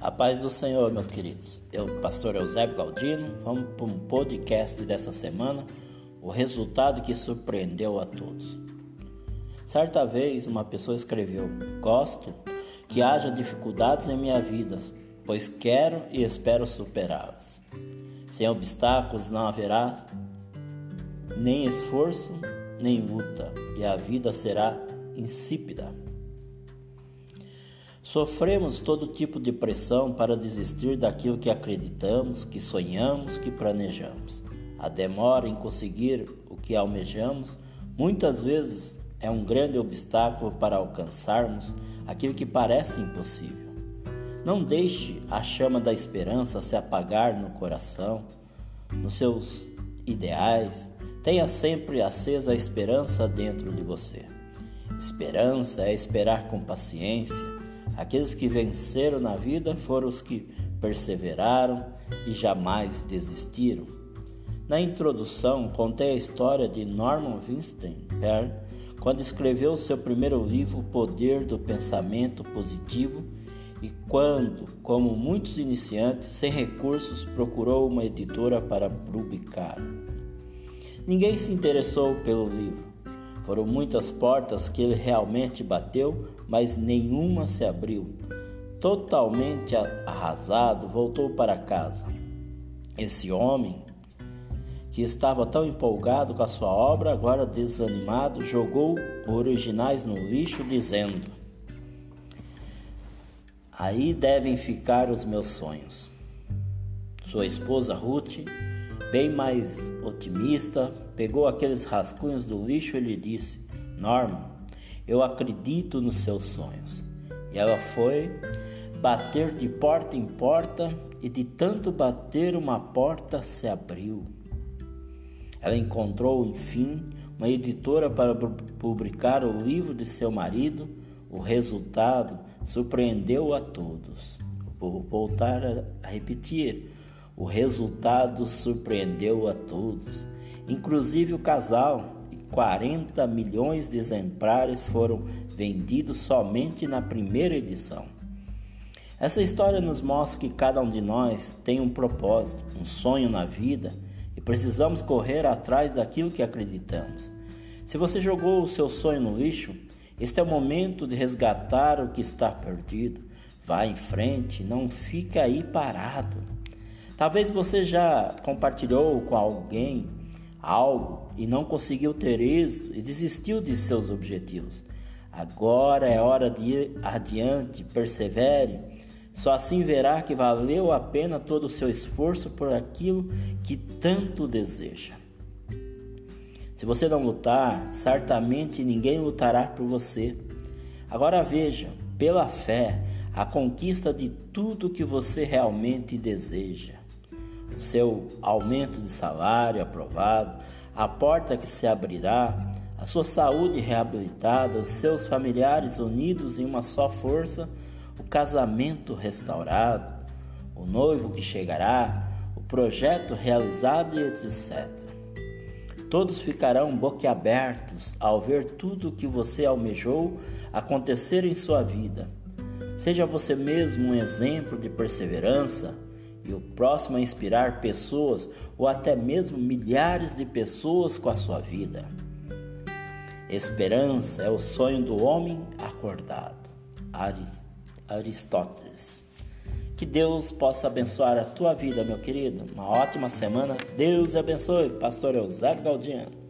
A paz do Senhor, meus queridos. Eu, pastor Eusébio Galdino, vamos para um podcast dessa semana, o resultado que surpreendeu a todos. Certa vez, uma pessoa escreveu: Gosto que haja dificuldades em minha vida, pois quero e espero superá-las. Sem obstáculos não haverá nem esforço, nem luta, e a vida será insípida. Sofremos todo tipo de pressão para desistir daquilo que acreditamos, que sonhamos, que planejamos. A demora em conseguir o que almejamos muitas vezes é um grande obstáculo para alcançarmos aquilo que parece impossível. Não deixe a chama da esperança se apagar no coração, nos seus ideais. Tenha sempre acesa a esperança dentro de você. Esperança é esperar com paciência Aqueles que venceram na vida foram os que perseveraram e jamais desistiram. Na introdução, contei a história de Norman Vincent Peale quando escreveu seu primeiro livro, O Poder do Pensamento Positivo, e quando, como muitos iniciantes sem recursos, procurou uma editora para publicar. Ninguém se interessou pelo livro. Foram muitas portas que ele realmente bateu, mas nenhuma se abriu. Totalmente arrasado, voltou para casa. Esse homem, que estava tão empolgado com a sua obra, agora desanimado, jogou originais no lixo, dizendo: Aí devem ficar os meus sonhos. Sua esposa Ruth bem mais otimista, pegou aqueles rascunhos do lixo e lhe disse: Norma, eu acredito nos seus sonhos. E ela foi bater de porta em porta e de tanto bater uma porta se abriu. Ela encontrou, enfim, uma editora para publicar o livro de seu marido. O resultado surpreendeu a todos. Vou voltar a repetir. O resultado surpreendeu a todos, inclusive o casal. E 40 milhões de exemplares foram vendidos somente na primeira edição. Essa história nos mostra que cada um de nós tem um propósito, um sonho na vida e precisamos correr atrás daquilo que acreditamos. Se você jogou o seu sonho no lixo, este é o momento de resgatar o que está perdido. Vá em frente, não fique aí parado. Talvez você já compartilhou com alguém algo e não conseguiu ter êxito e desistiu de seus objetivos. Agora é hora de ir adiante, persevere. Só assim verá que valeu a pena todo o seu esforço por aquilo que tanto deseja. Se você não lutar, certamente ninguém lutará por você. Agora veja, pela fé, a conquista de tudo que você realmente deseja o seu aumento de salário aprovado, a porta que se abrirá, a sua saúde reabilitada, os seus familiares unidos em uma só força, o casamento restaurado, o noivo que chegará, o projeto realizado e etc. Todos ficarão boquiabertos ao ver tudo o que você almejou acontecer em sua vida. Seja você mesmo um exemplo de perseverança, e o próximo a inspirar pessoas ou até mesmo milhares de pessoas com a sua vida. Esperança é o sonho do homem acordado. Aristóteles. Que Deus possa abençoar a tua vida, meu querido. Uma ótima semana. Deus abençoe. Pastor Eusébio Galdino.